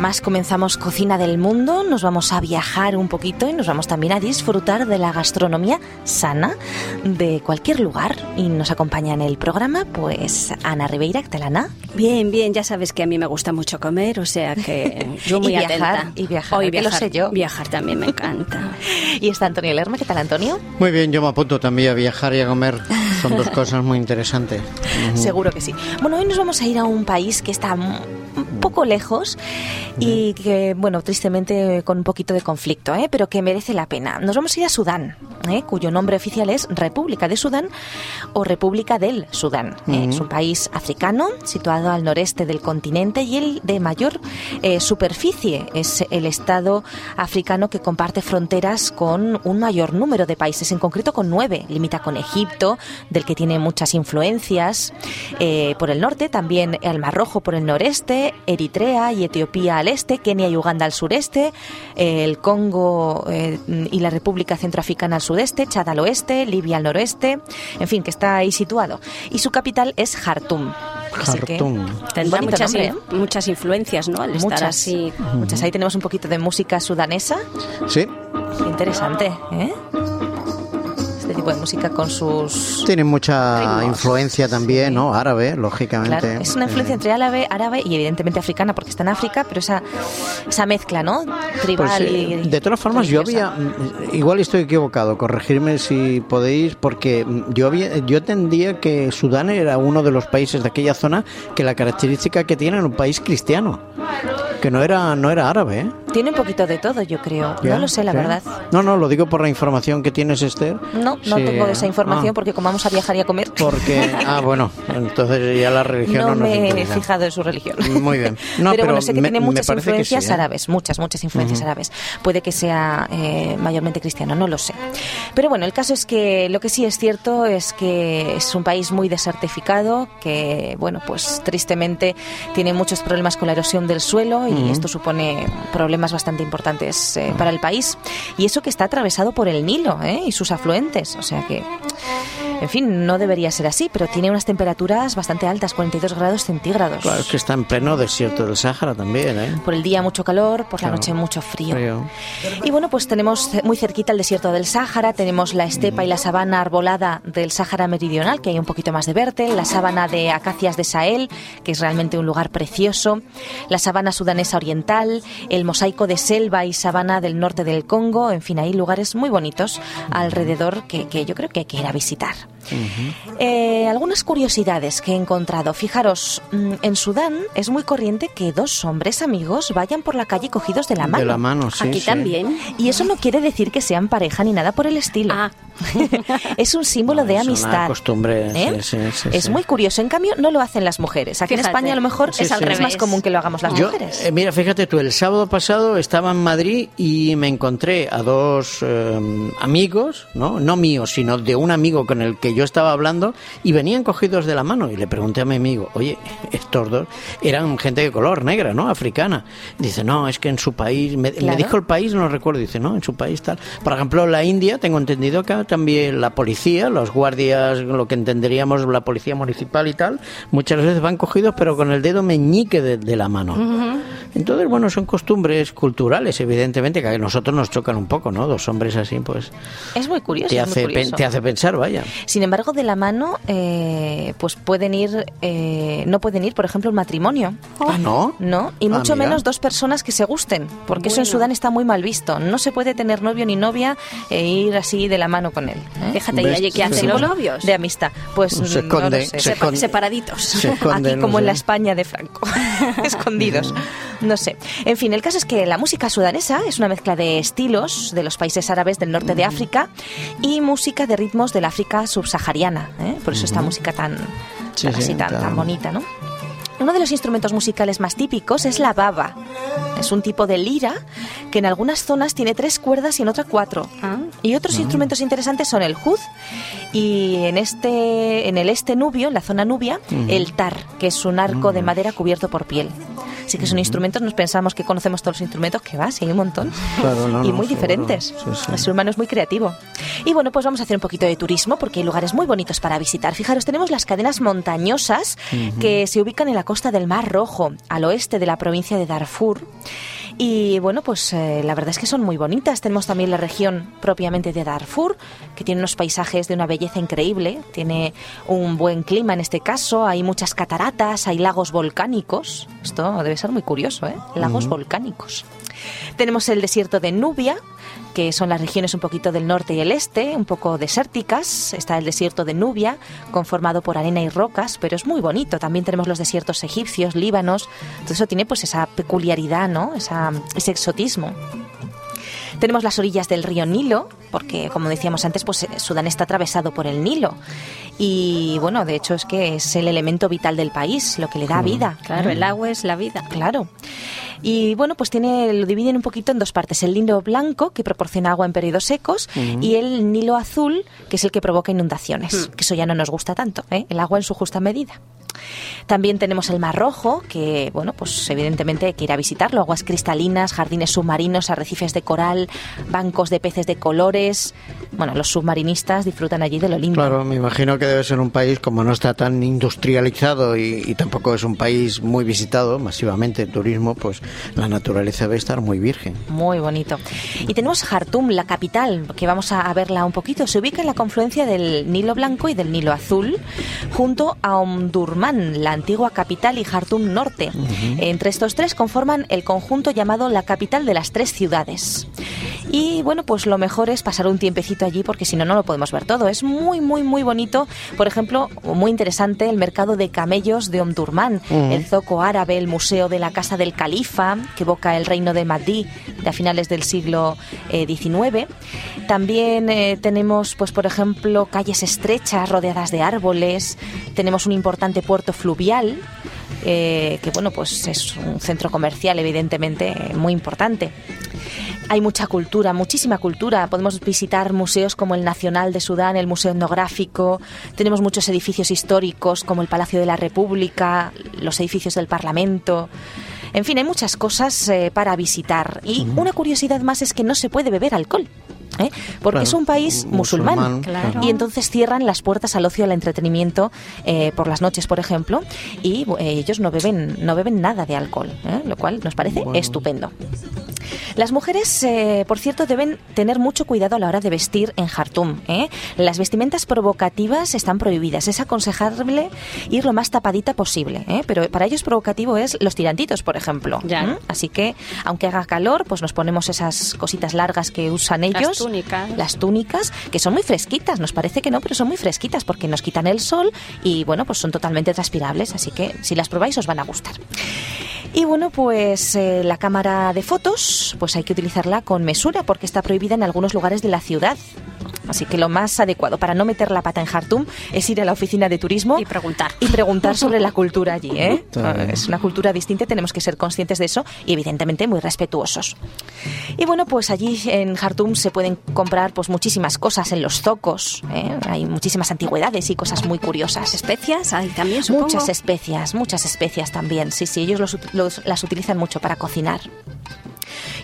día más comenzamos Cocina del Mundo, nos vamos a viajar un poquito y nos vamos también a disfrutar de la gastronomía sana de cualquier lugar. Y nos acompaña en el programa, pues, Ana Ribeira, Catalana. Bien, bien, ya sabes que a mí me gusta mucho comer, o sea que yo muy y viajar, atenta. Y viajar, Hoy que lo sé yo. Viajar también me encanta. y está Antonio Lerma, ¿qué tal, Antonio? Muy bien, yo me apunto también a viajar y a comer. Son dos cosas muy interesantes. Seguro que sí. Bueno, hoy nos vamos a ir a un país que está poco lejos y que, bueno, tristemente con un poquito de conflicto, ¿eh? pero que merece la pena. Nos vamos a ir a Sudán, ¿eh? cuyo nombre oficial es República de Sudán o República del Sudán. ¿eh? Es un país africano situado al noreste del continente y el de mayor eh, superficie. Es el estado africano que comparte fronteras con un mayor número de países, en concreto con nueve. Limita con Egipto, del que tiene muchas influencias por el norte, también el Mar Rojo por el noreste, Eritrea y Etiopía al este, Kenia y Uganda al sureste, eh, el Congo eh, y la República Centroafricana al sudeste, Chad al oeste, Libia al noroeste, en fin, que está ahí situado. Y su capital es Jartum. Así que- Jartum. Tendrá muchas, nombre, in- muchas influencias, ¿no? Al estar Muchas, así. muchas. Ahí tenemos un poquito de música sudanesa. Sí, interesante, ¿eh? Tipo de música con sus... tiene mucha Ritmos. influencia también, Sí. ¿no? Árabe, lógicamente. Claro, es una influencia entre árabe, árabe y evidentemente africana porque está en África, pero esa, esa mezcla, ¿no? Tribal Pues, eh, y de todas formas, yo había, mm, igual estoy equivocado, corregirme si podéis, porque mm, yo había, yo entendía que Sudán era uno de los países de aquella zona que la característica que tiene era un país cristiano, que no era, no era árabe, ¿eh? Tiene un poquito de todo, yo creo. Ya, no lo sé, la ¿sí? verdad. No, no, lo digo por la información que tienes, Esther. No, no Sí, tengo esa información ah, porque como vamos a viajar y a comer, Porque, ah, bueno, entonces ya la religión no no, nos me he fijado en su religión. Muy bien. No, pero, pero bueno, sé que me- tiene muchas influencias sí, ¿eh? árabes, muchas, muchas influencias árabes. Puede que sea eh, mayormente cristiano, no lo sé. Pero bueno, el caso es que lo que sí es cierto es que es un país muy desertificado, que, bueno, pues tristemente tiene muchos problemas con la erosión del suelo y esto supone problemas bastante importantes eh, para el país. Y eso que está atravesado por el Nilo ¿eh? y sus afluentes, o sea que... En fin, no debería ser así, pero tiene unas temperaturas bastante altas, 42 grados centígrados. Claro, es que está en pleno desierto del Sáhara también, ¿eh? Por el día mucho calor, por la noche mucho frío. Frío. Y bueno, pues tenemos muy cerquita el desierto del Sáhara, tenemos la estepa y la sabana arbolada del Sáhara meridional, que hay un poquito más de verde, la sabana de acacias de Sahel, que es realmente un lugar precioso, la sabana sudanesa oriental, el mosaico de selva y sabana del norte del Congo, en fin, hay lugares muy bonitos alrededor que, que yo creo que hay que ir a visitar. Eh, algunas curiosidades que he encontrado. Fijaros, mm, en Sudán es muy corriente que dos hombres amigos vayan por la calle cogidos de la mano. De la mano, sí. Aquí sí. también. Y eso no quiere decir que sean pareja ni nada por el estilo. Ah. es un símbolo de Es una amistad. costumbre, ¿eh? sí, sí, sí, es sí. muy curioso. En cambio, no lo hacen las mujeres. Aquí en Fíjate. España a lo mejor Sí, es, sí, al sí. revés. más común que lo hagamos las Yo, mujeres. eh, mira, fíjate tú, el sábado pasado estaba en Madrid y me encontré a dos eh, amigos, ¿no? No míos, sino de un amigo con el que yo estaba hablando y venían cogidos de la mano y le pregunté a mi amigo, oye, estos dos eran gente de color negra, ¿no? Africana. Dice, no, es que en su país, me, dijo el país, no recuerdo, dice, no, en su país tal. Por ejemplo, la India, tengo entendido que también la policía, los guardias, lo que entenderíamos la policía municipal y tal, muchas veces van cogidos pero con el dedo meñique de, de la mano. Entonces, bueno, son costumbres culturales, evidentemente, que a nosotros nos chocan un poco, ¿no? Dos hombres así, pues es muy curioso. te muy hace, curioso. te hace pensar, vaya. Sin embargo, de la mano, eh, pues pueden ir, eh, no pueden ir, por ejemplo, un matrimonio. Ah, ¿no? No, y Ah, mucho mira. menos dos personas que se gusten, porque eso en. Sudán está muy mal visto. No se puede tener novio ni novia e ir así de la mano con él. ¿eh? Fíjate, ¿y ¿Ves? allí qué hacen Sí. los novios? De amistad. Pues Se no lo esconde, sé. se Sepa- esconde. separaditos. Se esconde, Aquí no como en la España de Franco, escondidos. No sé. En fin, el caso es que la música sudanesa es una mezcla de estilos de los países árabes del norte de África y música de ritmos del África subsahariana. ¿eh? Por eso esta música tan, Sí, tan sí, así, tan, tan bonita, ¿no? Uno de los instrumentos musicales más típicos es la baba. Es un tipo de lira que en algunas zonas tiene tres cuerdas y en otra cuatro. Ah. Y otros instrumentos interesantes son el juz y en este en el este nubio, en la zona nubia, el tar, que es un arco de madera cubierto por piel. Sí que son instrumentos, nos pensamos que conocemos todos los instrumentos, que va, sí, hay un montón. y muy diferentes. El ser humano es muy creativo. Y bueno, pues vamos a hacer un poquito de turismo porque hay lugares muy bonitos para visitar. Fijaros, tenemos las cadenas montañosas que se ubican en la costa del Mar Rojo, al oeste de la provincia de Darfur. Y bueno, pues eh, la verdad es que son muy bonitas. Tenemos también la región propiamente de Darfur, que tiene unos paisajes de una belleza increíble. Tiene un buen clima en este caso. Hay muchas cataratas, hay lagos volcánicos. Esto debe ser muy curioso, ¿eh? Lagos volcánicos. Tenemos el desierto de Nubia, que son las regiones un poquito del norte y el este, un poco desérticas. Está el desierto de Nubia, conformado por arena y rocas, pero es muy bonito. También tenemos los desiertos egipcios, líbanos. Todo eso tiene pues esa peculiaridad, ¿no? Esa, ese exotismo. Tenemos las orillas del río Nilo, porque como decíamos antes, pues Sudán está atravesado por el Nilo. Y bueno, de hecho es que es el elemento vital del país, lo que le da vida. Claro, el agua es la vida. Claro. Y bueno, pues tiene, lo dividen un poquito en dos partes. El Nilo blanco, que proporciona agua en periodos secos, y el Nilo azul, que es el que provoca inundaciones. Que eso ya no nos gusta tanto, ¿eh? el agua en su justa medida. También tenemos el Mar Rojo, que, bueno, pues evidentemente hay que ir a visitarlo. Aguas cristalinas, jardines submarinos, arrecifes de coral, bancos de peces de colores. Bueno, los submarinistas disfrutan allí de lo lindo. Claro, me imagino que debe ser un país, como no está tan industrializado y, tampoco es un país muy visitado masivamente en turismo, pues la naturaleza debe estar muy virgen. Muy bonito. Y tenemos Jartum, la capital, que vamos a verla un poquito. Se ubica en la confluencia del Nilo Blanco y del Nilo Azul, junto a Omdurman, la antigua capital, y Jartum Norte. Entre estos tres conforman el conjunto llamado la capital de las tres ciudades. Y bueno, pues lo mejor es pasar un tiempecito allí porque si no, no lo podemos ver todo. Es muy, muy, muy bonito. Por ejemplo, muy interesante el mercado de camellos de Omdurman, el zoco árabe, el museo de la casa del califa, que evoca el reino de Mahdi de a finales del siglo XIX. Eh, También eh, tenemos, pues por ejemplo, calles estrechas rodeadas de árboles. Tenemos un importante puerto fluvial. Eh, que bueno, pues es un centro comercial evidentemente muy importante. Hay mucha cultura, muchísima cultura. Podemos visitar museos como el Nacional de Sudán, el Museo Etnográfico. Tenemos muchos edificios históricos como el Palacio de la República, los edificios del Parlamento. En fin, hay muchas cosas eh, para visitar. Y una curiosidad más es que no se puede beber alcohol. ¿Eh? porque es un país musulmán, y entonces cierran las puertas al ocio y al entretenimiento eh, por las noches, por ejemplo, y ellos no beben no beben nada de alcohol, lo cual nos parece estupendo. Las mujeres, eh, por cierto, deben tener mucho cuidado a la hora de vestir en Jartum. ¿eh? Las vestimentas provocativas están prohibidas. Es aconsejable ir lo más tapadita posible. ¿eh? Pero para ellos provocativo es los tirantitos, por ejemplo. Ya. Así que, aunque haga calor, pues nos ponemos esas cositas largas que usan ellos. Las túnicas. Las túnicas, que son muy fresquitas. Nos parece que no, pero son muy fresquitas porque nos quitan el sol y, bueno, pues son totalmente transpirables. Así que si las probáis os van a gustar. Y bueno, pues la cámara de fotos, pues hay que utilizarla con mesura porque está prohibida en algunos lugares de la ciudad. Así que lo más adecuado para no meter la pata en Jartum es ir a la oficina de turismo y preguntar. Y preguntar sobre la cultura allí. ¿eh? Es una cultura distinta, tenemos que ser conscientes de eso y evidentemente muy respetuosos. Y bueno, pues allí en Jartum se pueden comprar pues muchísimas cosas en los zocos. ¿eh? Hay muchísimas antigüedades y cosas muy curiosas. ¿Especias? Hay también, supongo. Muchas especias, muchas especias también. Sí, sí, ellos las utilizan mucho para cocinar.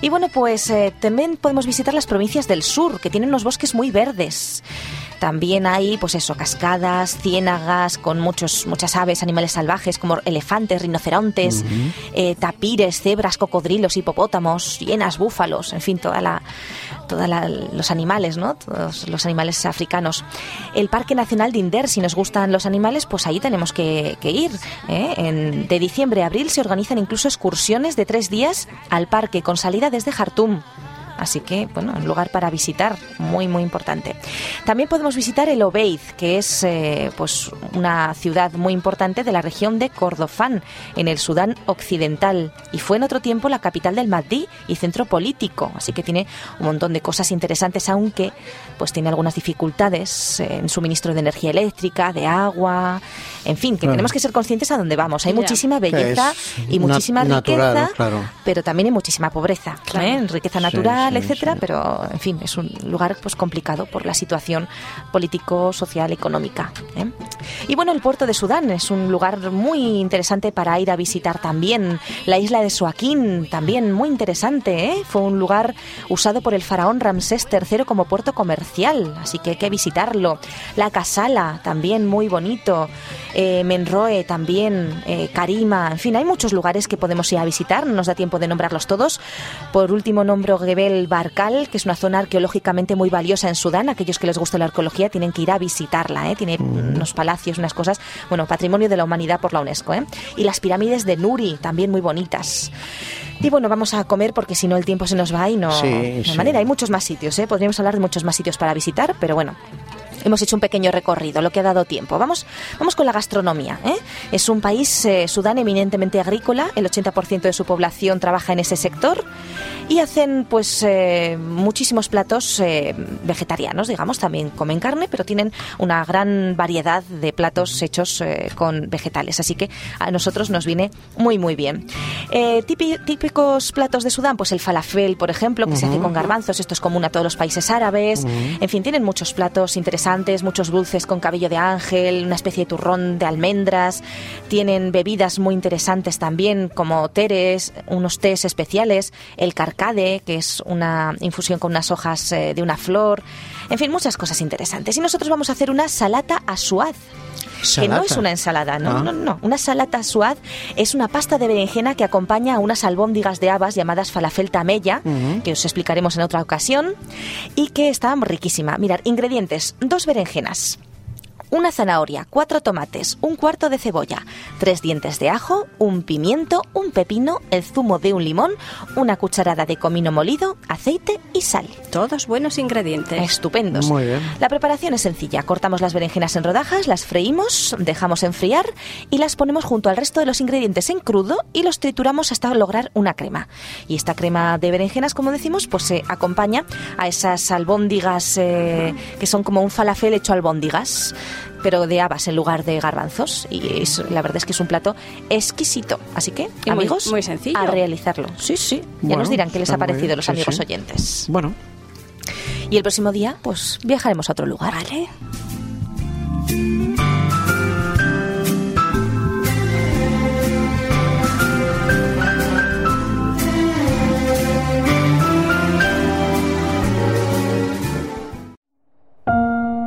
Y bueno, pues eh, también podemos visitar las provincias del sur, que tienen unos bosques muy verdes. También hay, pues eso, cascadas, ciénagas con muchos, muchas aves, animales salvajes como elefantes, rinocerontes, eh, tapires, cebras, cocodrilos, hipopótamos, hienas, búfalos, en fin, toda la, todos los animales, ¿no? Todos los animales africanos. El Parque Nacional de Inder, si nos gustan los animales, pues ahí tenemos que, ir. ¿eh? En, de diciembre a abril se organizan incluso excursiones de tres días al parque con salida desde Jartum. Así que, bueno, un lugar para visitar, muy, muy importante. También podemos visitar el Obeid, que es eh, pues una ciudad muy importante de la región de Kordofán, en el Sudán Occidental. Y fue en otro tiempo la capital del Mahdi y centro político. Así que tiene un montón de cosas interesantes, aunque pues tiene algunas dificultades en suministro de energía eléctrica, de agua, en fin, que tenemos que ser conscientes a dónde vamos. Hay muchísima belleza y muchísima riqueza, pero también hay muchísima pobreza. ¿eh? Riqueza natural sí, etcétera, sí. pero en fin, es un lugar pues complicado por la situación político, social, económica. ¿eh? Y bueno, el puerto de Sudán es un lugar muy interesante para ir a visitar también. La isla de Suaquín, también muy interesante, ¿eh? fue un lugar usado por el faraón Ramsés III como puerto comercial, así que hay que visitarlo. La Casala, también muy bonito. Eh, Menroe también, eh, Karima, en fin, hay muchos lugares que podemos ir a visitar, no nos da tiempo de nombrarlos todos. Por último, nombro Gebel Barkal, que es una zona arqueológicamente muy valiosa en Sudán. Aquellos que les guste la arqueología tienen que ir a visitarla, ¿eh? tiene unos palacios, unas cosas, bueno, patrimonio de la humanidad por la UNESCO. ¿eh? Y las pirámides de Nuri, también muy bonitas. Y bueno, vamos a comer porque si no el tiempo se nos va y no, Sí, no hay sí. manera. Hay muchos más sitios, ¿eh? podríamos hablar de muchos más sitios para visitar, pero bueno, Hemos hecho un pequeño recorrido, lo que ha dado tiempo. Vamos, vamos con la gastronomía. ¿eh? Es un país, eh, Sudán, eminentemente agrícola. El 80% de su población trabaja en ese sector y hacen pues eh, muchísimos platos vegetarianos, digamos. También comen carne, pero tienen una gran variedad de platos hechos con vegetales. Así que a nosotros nos viene muy, muy bien. Típi- típicos platos de Sudán, pues el falafel, por ejemplo, que se hace con garbanzos. Esto es común a todos los países árabes. En fin, tienen muchos platos interesantes, muchos dulces con cabello de ángel, una especie de turrón de almendras. Tienen bebidas muy interesantes también, como teres, unos tés especiales, el carcade, que es una infusión con unas hojas eh, de una flor. En fin, muchas cosas interesantes. Y nosotros vamos a hacer una salata asuad. Que no es una ensalada, no, Ah. no, no. Una salata suad es una pasta de berenjena que acompaña a unas albóndigas de habas llamadas falafel tamella, que os explicaremos en otra ocasión, y que está riquísima. Mirad, ingredientes: dos berenjenas. Una zanahoria, cuatro tomates, un cuarto de cebolla, tres dientes de ajo, un pimiento, un pepino, el zumo de un limón, una cucharada de comino molido, aceite y sal. Todos buenos ingredientes. Estupendos. Muy bien. La preparación es sencilla. Cortamos las berenjenas en rodajas, las freímos, dejamos enfriar y las ponemos junto al resto de los ingredientes en crudo y los trituramos hasta lograr una crema. Y esta crema de berenjenas, como decimos, pues se acompaña a esas albóndigas eh, que son como un falafel hecho albóndigas pero de habas en lugar de garbanzos y es- la verdad es que es un plato exquisito así que Y amigos muy sencillo. a realizarlo sí sí ya Bueno, nos dirán qué les ha parecido bien, los sí, amigos sí. oyentes Bueno, y el próximo día pues viajaremos a otro lugar Vale.